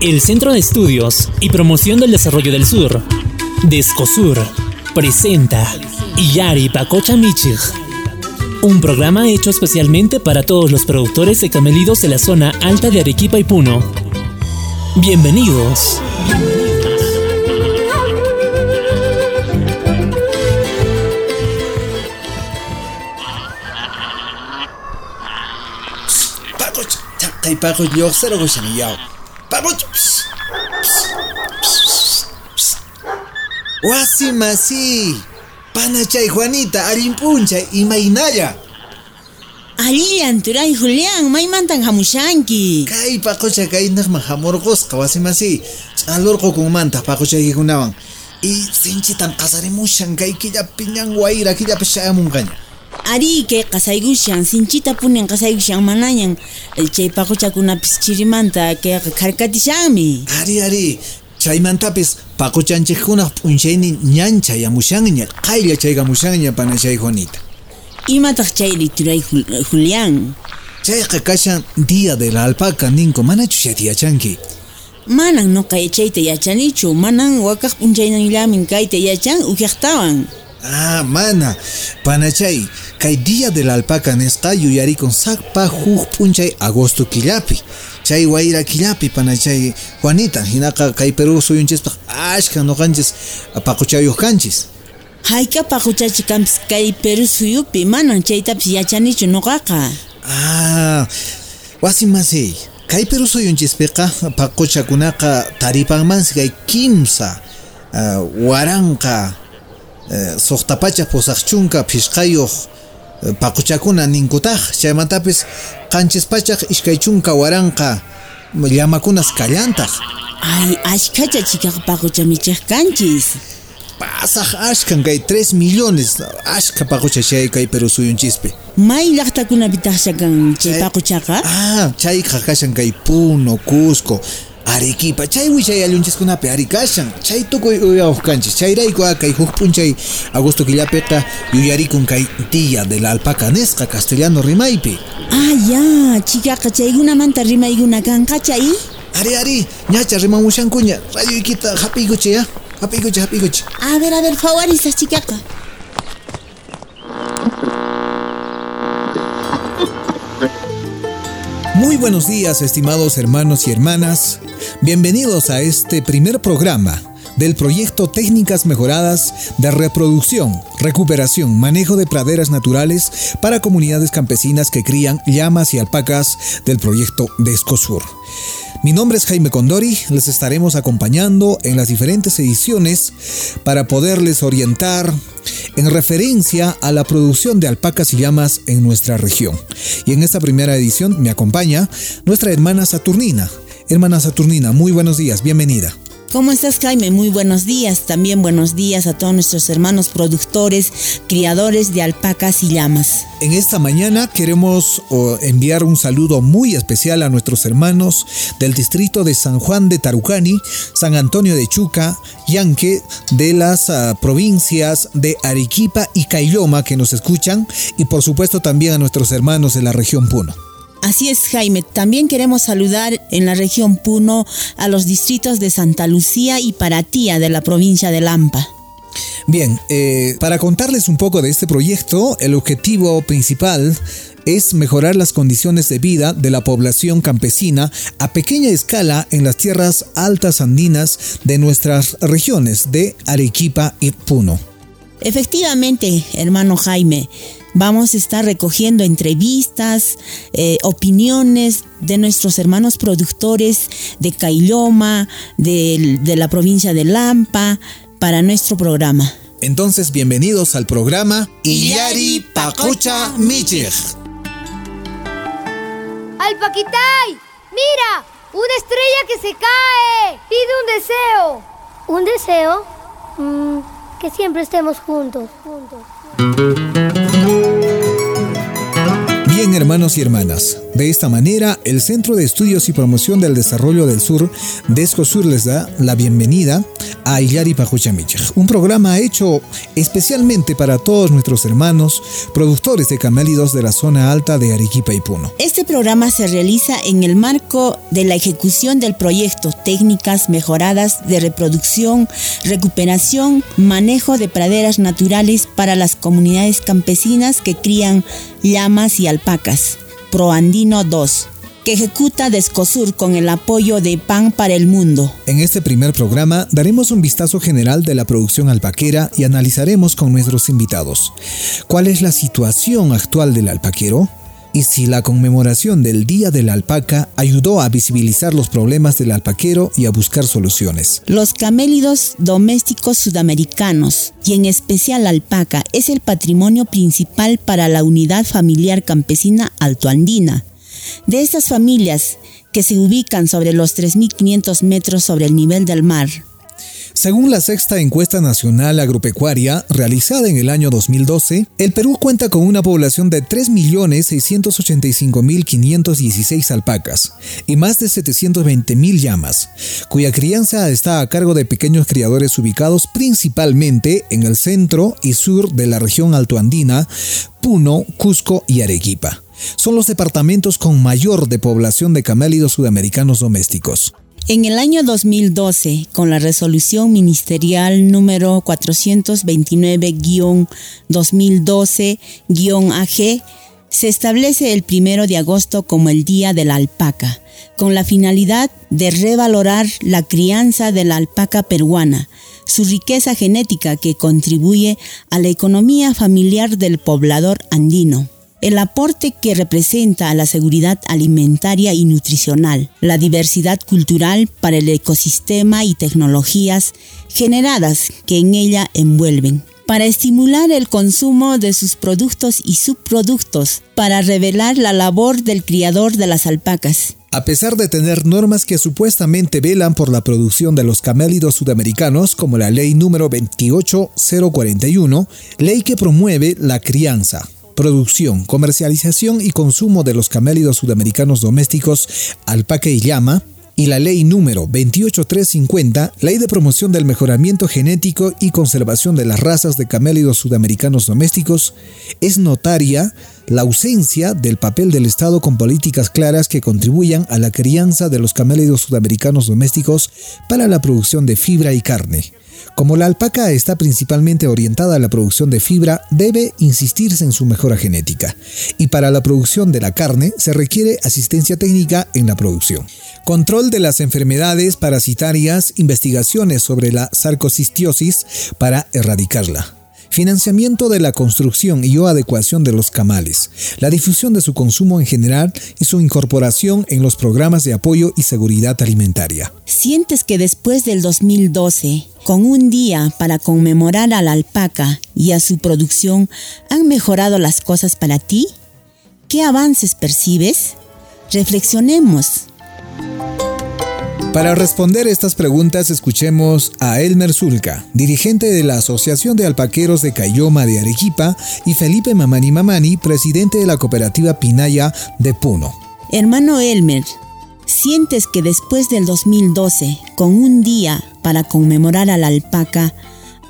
El Centro de Estudios y Promoción del Desarrollo del Sur, Descosur, presenta Iyari Pacocha Michig. Un programa hecho especialmente para todos los productores de camelidos de la zona alta de Arequipa y Puno. Bienvenidos. Kay Pacoch lluqsira wishan yaw. Pacoch. Wasi masi. Panachay Juanita allimpunchay imaynalla. Allian turay Julián, maymantan hamushanki. Kay pacocha kay naqman hamurqusqa wasi masi. Ch'alurqukunmanta pacochaykunawan. Y sinchitan qasarimushan kay killapi ñan wayra killapi shamunqaña. Ari que qasaygushan, sinchita punen qasaygushan manañan. Chay paquchakunapis chirimanta que karkatishanmi. Ari ari. Chaymantapis paquchanchikkunaq p'unchaynin ñancha yamushanña. Qaylla chaykamushanña panachay Juanita. Imataq chayri turay Jul- Julián. Chayqa kashan Día de la Alpaca ninku manachu shatiyachanki. Manan no chayta yachanichu, manan wakaq p'unchaynanllamin kayta yachan ujiaqtawan. Ah, mana. Panachay, kay Día de la Alpaca nisqa yuyarikun sakpa huk p'unchay agosto killapi. Chay wayra killapi panachay Juanita, hinaqa kay Perú suyunchispaq ashkan nuqanchis paquchayuq kanchis. Hayka paquchachi kampis kay Perú suyupi, manan chaytapis yachanichu nuqaqa. Ah, wasi masi. Kay Perú suyunchispiqa paquchakunaqa taripanmansi kay kimsa waranqa eh, suqtapacha pusaq chunka pishqayuq eh, paquchakuna ninkutaq chaymantapis qanchispachaq ishkay chunka waranqa llamakunas kallantaq Ay, ashkacha chikaq paquchamichaq kanchis. pasaq ashkan kay 3 millones ashka paqucha chay kay Perú suyunchispi May llaqtakunapitaq kan Chay- paquchaqa? Ah, chayqa kashan kay Puno, Cusco, Arequipa, chay. Chay tukuy ah, kay huk p'unchay Agosto killapiqa yuyarikun kay Día de la Alpaca nisqa castellano rimaypi. Ah, ya, chikaqa chaykunamanta rimaykuna kanqa chay? Ari ari, ñacha rimamushankuña. Rayoykita hapiykuchi ya. Hapiykuchi, hapiykuchi. A ver, a ver, fawarisas chikaqa. Muy buenos días, estimados hermanos y hermanas. Bienvenidos a este primer programa del proyecto Técnicas Mejoradas de Reproducción, Recuperación, Manejo de Praderas Naturales para comunidades campesinas que crían llamas y alpacas del proyecto Descosur. Mi nombre es Jaime Condori, les estaremos acompañando en las diferentes ediciones para poderles orientar en referencia a la producción de alpacas y llamas en nuestra región. Y en esta primera edición me acompaña nuestra hermana Saturnina. Hermana Saturnina, muy buenos días, bienvenida. ¿Cómo estás, Jaime? Muy buenos días. También buenos días a todos nuestros hermanos productores, criadores de alpacas y llamas. En esta mañana queremos enviar un saludo muy especial a nuestros hermanos del distrito de San Juan de Tarucani, San Antonio de Chuca, Yanque, de las ah, provincias de Arequipa y Caylloma que nos escuchan y por supuesto también a nuestros hermanos de la región Puno. Así es, Jaime. También queremos saludar en la región Puno a los distritos de Santa Lucía y Paratía de la provincia de Lampa. Bien, eh, para contarles un poco de este proyecto, el objetivo principal es mejorar las condiciones de vida de la población campesina a pequeña escala en las tierras altas andinas de nuestras regiones de Arequipa y Puno. Efectivamente, hermano Jaime, vamos a estar recogiendo entrevistas, eh, opiniones de nuestros hermanos productores de Cailoma, de, de la provincia de Lampa, para nuestro programa. Entonces, bienvenidos al programa Iyari Pacocha Michig. ¡Alpaquitay! ¡Mira! ¡Una estrella que se cae! ¡Pide un deseo! ¿Un deseo? Mm, que siempre estemos juntos. juntos. Hermanos y hermanas, De esta manera, el Centro de Estudios y Promoción del Desarrollo del Sur, DESCOSUR, les da la bienvenida a Illari Pajuchamichaj, un programa hecho especialmente para todos nuestros hermanos productores de camélidos de la zona alta de Arequipa y Puno. Este programa se realiza en el marco de la ejecución del proyecto Técnicas Mejoradas de Reproducción, Recuperación, Manejo de Praderas Naturales para las comunidades campesinas que crían llamas y alpacas. Proandino 2 que ejecuta Descosur con el apoyo de Pan para el Mundo. En este primer programa daremos un vistazo general de la producción alpaquera y analizaremos con nuestros invitados cuál es la situación actual del alpaquero y si la conmemoración del Día de la Alpaca ayudó a visibilizar los problemas del alpaquero y a buscar soluciones. Los camélidos domésticos sudamericanos, y en especial la alpaca, es el patrimonio principal para la unidad familiar campesina altoandina. De estas familias, que se ubican sobre los 3.500 metros sobre el nivel del mar, según la sexta encuesta nacional agropecuaria realizada en el año 2012, el Perú cuenta con una población de 3.685.516 alpacas y más de 720.000 llamas, cuya crianza está a cargo de pequeños criadores ubicados principalmente en el centro y sur de la región altoandina, Puno, Cusco y Arequipa. Son los departamentos con mayor de población de camélidos sudamericanos domésticos. En el año 2012, con la resolución ministerial número 429-2012-AG, se establece el primero de agosto como el Día de la Alpaca, con la finalidad de revalorar la crianza de la alpaca peruana, su riqueza genética que contribuye a la economía familiar del poblador andino el aporte que representa a la seguridad alimentaria y nutricional, la diversidad cultural para el ecosistema y tecnologías generadas que en ella envuelven para estimular el consumo de sus productos y subproductos, para revelar la labor del criador de las alpacas. A pesar de tener normas que supuestamente velan por la producción de los camélidos sudamericanos, como la ley número 28041, ley que promueve la crianza, producción, comercialización y consumo de los camélidos sudamericanos domésticos alpaca y llama, y la ley número 28350, Ley de Promoción del Mejoramiento Genético y Conservación de las Razas de Camélidos Sudamericanos Domésticos, es notaria la ausencia del papel del Estado con políticas claras que contribuyan a la crianza de los camélidos sudamericanos domésticos para la producción de fibra y carne. Como la alpaca está principalmente orientada a la producción de fibra, debe insistirse en su mejora genética. Y para la producción de la carne se requiere asistencia técnica en la producción. Control de las enfermedades parasitarias, investigaciones sobre la sarcocistiosis para erradicarla financiamiento de la construcción y o adecuación de los camales, la difusión de su consumo en general y su incorporación en los programas de apoyo y seguridad alimentaria. ¿Sientes que después del 2012, con un día para conmemorar a la alpaca y a su producción, han mejorado las cosas para ti? ¿Qué avances percibes? Reflexionemos. Para responder estas preguntas escuchemos a Elmer Zulca, dirigente de la Asociación de Alpaqueros de Cayoma de Arequipa, y Felipe Mamani Mamani, presidente de la cooperativa Pinaya de Puno. Hermano Elmer, ¿sientes que después del 2012, con un día para conmemorar a la alpaca,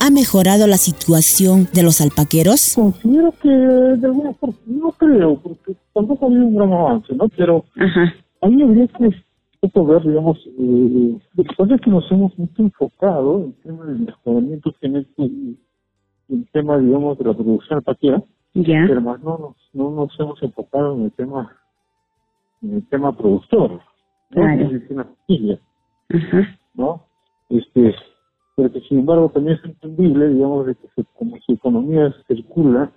ha mejorado la situación de los alpaqueros? Considero que de alguna forma no creo, porque tampoco ha habido un gran avance, ¿no? Pero a mí me que poco ver, digamos, eh, es que nos hemos mucho enfocado en el tema del mejoramiento genético y en el tema, digamos, de la producción alpaquera, ya. pero más no nos, no nos hemos enfocado en el tema, en el tema productor, ¿no? Claro. Tema familia, ¿no? Este, pero que sin embargo también es entendible, digamos, de que se, como su economía circula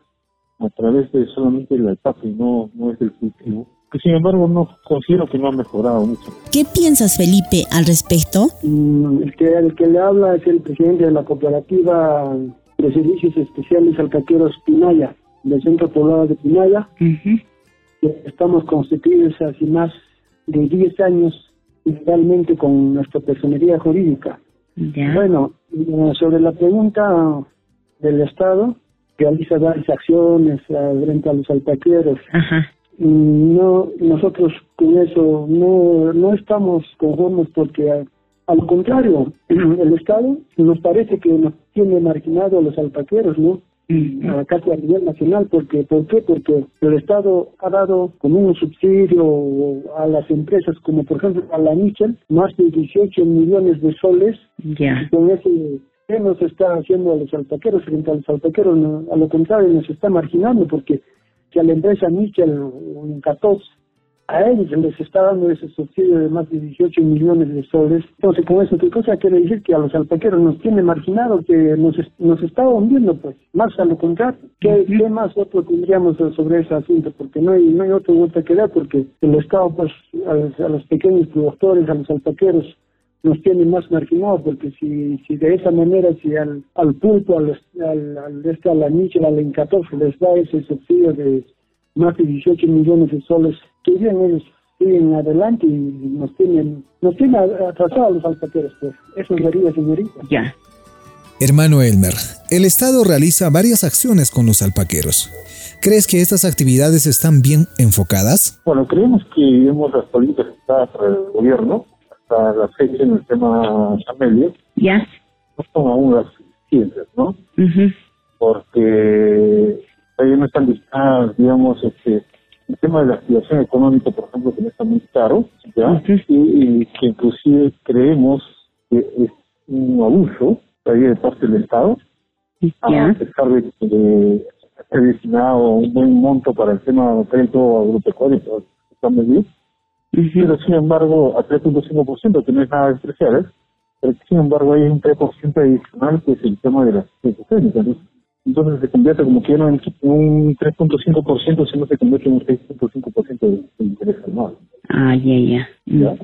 a través de solamente el alpaca y no, no es del cultivo, que sin embargo no considero que no ha mejorado mucho. ¿Qué piensas, Felipe, al respecto? Mm, el, que, el que le habla es el presidente de la cooperativa de servicios especiales alcaqueros Pinaya, del centro poblado de Pinaya. Estamos constituidos hace más de 10 años realmente con nuestra personería jurídica. Bueno, eh, sobre la pregunta del Estado, realiza varias acciones frente a los alpaqueros. mm, no nosotros con eso no, no estamos conformes porque al contrario, el Estado nos parece que nos tiene marginado a los alpaqueros, ¿no? casi a nivel nacional, porque ¿por qué? Porque el Estado ha dado como un subsidio a las empresas, como por ejemplo a la Michel, más de 18 millones de soles, ya. con ese ¿qué nos está haciendo a los alpaqueros frente a los alpaqueros? a lo contrario, nos está marginando, porque si a la empresa Michel en 14 a ellos les está dando ese subsidio de más de 18 millones de soles. Entonces, con eso, ¿qué cosa quiere decir? Que a los alpaqueros nos tiene marginado, que nos, nos está hundiendo, pues, más a lo contrario. ¿Qué, ¿Qué, más otro tendríamos sobre ese asunto? Porque no hay, no hay otra vuelta que dar, porque el Estado, pues, a, los pequeños productores, a los alpaqueros, nos tiene más marginados, porque si, si de esa manera, si al, al pulpo, al, al, al, este, a la niche, al se les da ese subsidio de más de 18 millones de soles, que bien ellos siguen adelante y nos tienen, nos tienen atrasados los alpaqueros, pues. Eso sería, señorita. Ya. Hermano Elmer, el Estado realiza varias acciones con los alpaqueros. ¿Crees que estas actividades están bien enfocadas? Bueno, creemos que vemos las políticas que está el gobierno hasta la fecha en el tema Amelio. Ya. No son aún las suficientes, ¿no? Porque ahí no están listadas, digamos, este, el tema de la activación económica, por ejemplo, que no está muy caro, ¿ya? y, que inclusive creemos que es un abuso ahí de parte del Estado, a pesar de que esté destinado un buen monto para el tema crédito agropecuario, está bien, pero sin embargo a 3.5%, que no es nada especial, ¿eh? pero sin embargo hay un 3% adicional que es el tema de las técnicas, entonces se convierte como que no en un 3.5%, sino se convierte en un 6.5% de, interés anual. Ah, ya, ya.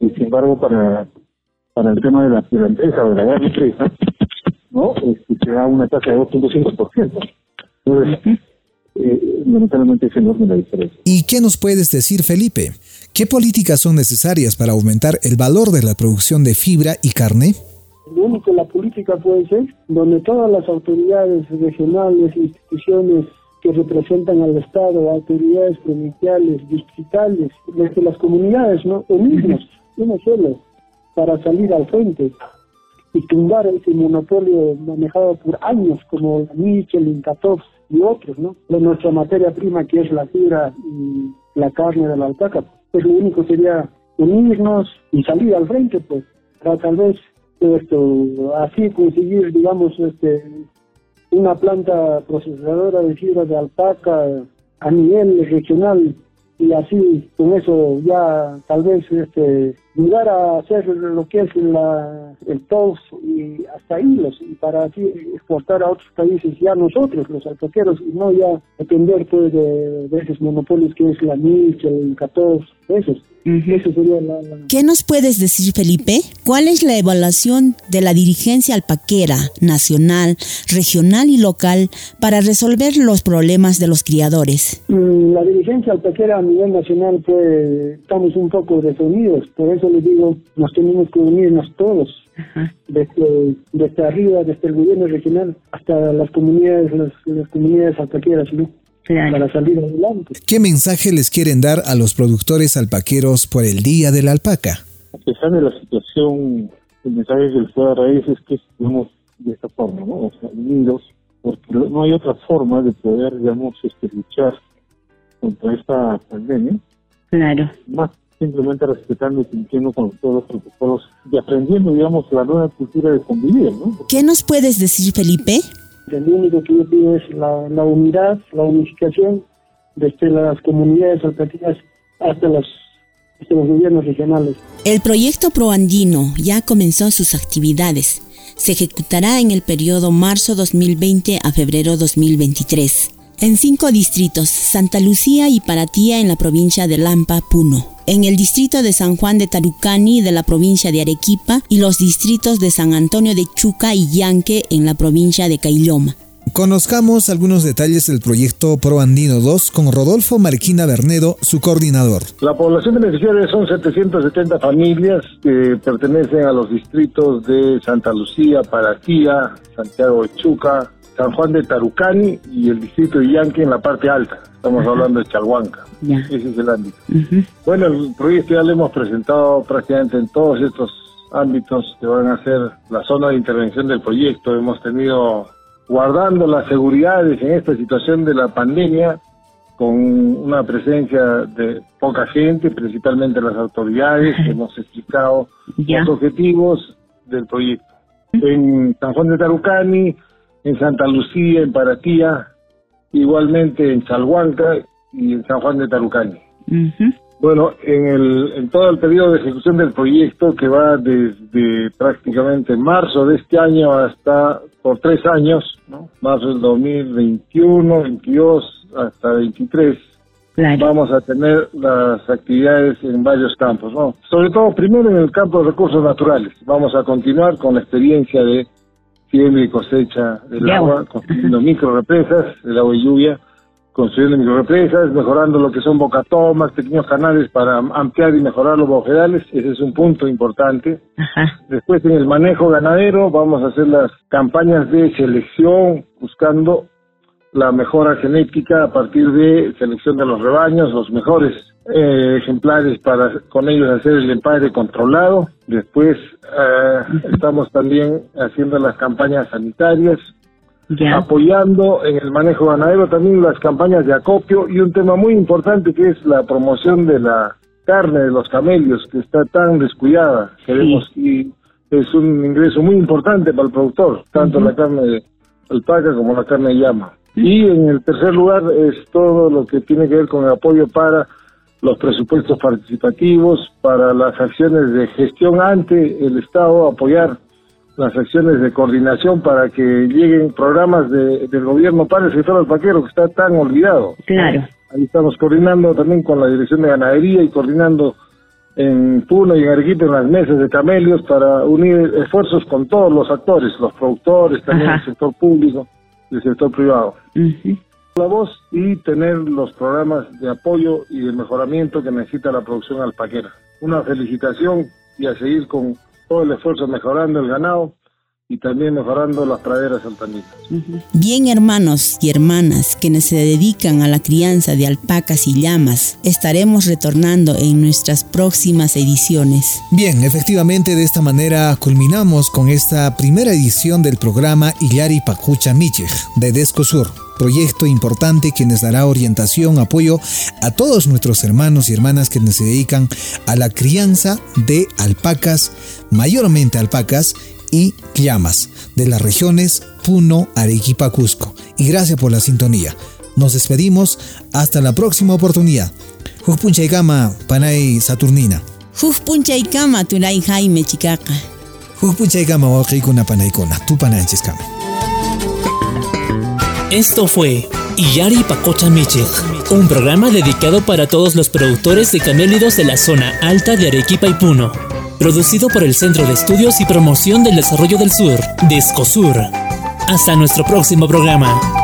Y sin embargo, para, para el tema de la, de la empresa o de la gran empresa, ¿no? Este, se da una tasa de 2.5%. Entonces, eh, lamentablemente es enorme la diferencia. ¿Y qué nos puedes decir, Felipe? ¿Qué políticas son necesarias para aumentar el valor de la producción de fibra y carne? Lo único la política puede ser donde todas las autoridades regionales, instituciones que representan al Estado, autoridades provinciales, distritales, desde las comunidades, ¿no? Unirnos, uno solo, para salir al frente y tumbar ese monopolio manejado por años, como Michel, Incatov y otros, ¿no? De nuestra materia prima, que es la fibra y la carne de la alpaca. Pues lo único sería unirnos y salir al frente, pues, para tal vez esto, así conseguir, digamos, este, una planta procesadora de fibra de alpaca a nivel regional y así con eso ya tal vez este llegar a hacer lo que es la, el TOS y hasta hilos y para así exportar a otros países ya nosotros los alpaqueros y no ya depender pues de, esos monopolios que es la NICH, el CATOS, esos. Eso sería la, ¿Qué nos puedes decir, Felipe? ¿Cuál es la evaluación de la dirigencia alpaquera, nacional, regional y local para resolver los problemas de los criadores? Mm, la dirigencia alpaquera a nivel nacional, pues estamos un poco desunidos, por eso les digo, nos tenemos que unirnos todos, desde, desde arriba, desde el gobierno regional hasta las comunidades, las, comunidades alpaqueras, ¿no? para salir adelante. ¿Qué mensaje les quieren dar a los productores alpaqueros por el Día de la Alpaca? A pesar de la situación, el mensaje que les puedo dar es que estamos de esta forma, ¿no? O sea, unidos, porque no hay otra forma de poder, digamos, este, luchar contra esta pandemia. Claro. Más simplemente respetando y cumpliendo con todos los protocolos y aprendiendo, digamos, la nueva cultura de convivir, ¿no? ¿Qué nos puedes decir, Felipe? Lo único que yo pido es la, la unidad, la unificación desde las comunidades alpaqueras hasta los, hasta los gobiernos regionales. El proyecto ProAndino ya comenzó sus actividades. Se ejecutará en el periodo marzo 2020 a febrero 2023 en cinco distritos, Santa Lucía y Paratía en la provincia de Lampa, Puno, en el distrito de San Juan de Tarucani de la provincia de Arequipa y los distritos de San Antonio de Chuca y Yanque en la provincia de Cailloma. Conozcamos algunos detalles del proyecto ProAndino 2 con Rodolfo Marquina Bernedo, su coordinador. La población beneficiaria son 770 familias que pertenecen a los distritos de Santa Lucía, Paratía, Santiago de Chuca, San Juan de Tarucani y el distrito de Yanque en la parte alta. Estamos hablando de Chalhuanca. Ese es el ámbito. Bueno, el proyecto ya lo hemos presentado prácticamente en todos estos ámbitos que van a ser la zona de intervención del proyecto. Hemos tenido, guardando las seguridades en esta situación de la pandemia, con una presencia de poca gente, principalmente las autoridades, hemos explicado los objetivos del proyecto. En San Juan de Tarucani, en Santa Lucía, en Paratía, igualmente en Chalhuanca y en San Juan de Tarucani. Bueno, en, el, en todo el periodo de ejecución del proyecto, que va desde prácticamente marzo de este año hasta por tres años, ¿no? marzo del 2021, 22 hasta 23, vamos a tener las actividades en varios campos, ¿no? Sobre todo, primero en el campo de recursos naturales. Vamos a continuar con la experiencia de siembra y cosecha del agua, construyendo micro represas, el agua y lluvia, construyendo microrepresas, mejorando lo que son bocatomas, pequeños canales para ampliar y mejorar los bojedales, ese es un punto importante. Después en el manejo ganadero vamos a hacer las campañas de selección buscando la mejora genética a partir de selección de los rebaños, los mejores eh, ejemplares para con ellos hacer el empadre controlado. Después eh, estamos también haciendo las campañas sanitarias, apoyando en el manejo ganadero también las campañas de acopio y un tema muy importante que es la promoción de la carne de los camellos que está tan descuidada. Queremos y es un ingreso muy importante para el productor, tanto la carne de alpaca como la carne de llama. Y en el tercer lugar es todo lo que tiene que ver con el apoyo para los presupuestos participativos, para las acciones de gestión ante el Estado, apoyar las acciones de coordinación para que lleguen programas de, del gobierno para el sector alpaquero que está tan olvidado. Claro. Ahí estamos coordinando también con la Dirección de Ganadería y coordinando en Puno y en Arequipa en las mesas de camelios para unir esfuerzos con todos los actores, los productores, también el sector público y el sector privado. La voz y tener los programas de apoyo y de mejoramiento que necesita la producción alpaquera. Una felicitación y a seguir con todo el esfuerzo mejorando el ganado y también mejorando las praderas altanistas. Bien hermanos y hermanas quienes se dedican a la crianza de alpacas y llamas, estaremos retornando en nuestras próximas ediciones. Bien, efectivamente de esta manera culminamos con esta primera edición del programa Illari Pacucha Michich de Descosur proyecto importante que nos dará orientación, apoyo a todos nuestros hermanos y hermanas que se dedican a la crianza de alpacas, mayormente alpacas y llamas de las regiones Puno, Arequipa, Cusco. Y gracias por la sintonía. Nos despedimos hasta la próxima oportunidad. Jujpunchaikama, Panay Saturnina. Jujpunchaikama, Turay Jaime Chicaca. Jujpunchaikama, Wakikuna Panaikona, tu Pananchiskama. Esto fue Iyari Pacocha Michich, un programa dedicado para todos los productores de camélidos de la zona alta de Arequipa y Puno. Producido por el Centro de Estudios y Promoción del Desarrollo del Sur, DESCOSUR. Hasta nuestro próximo programa.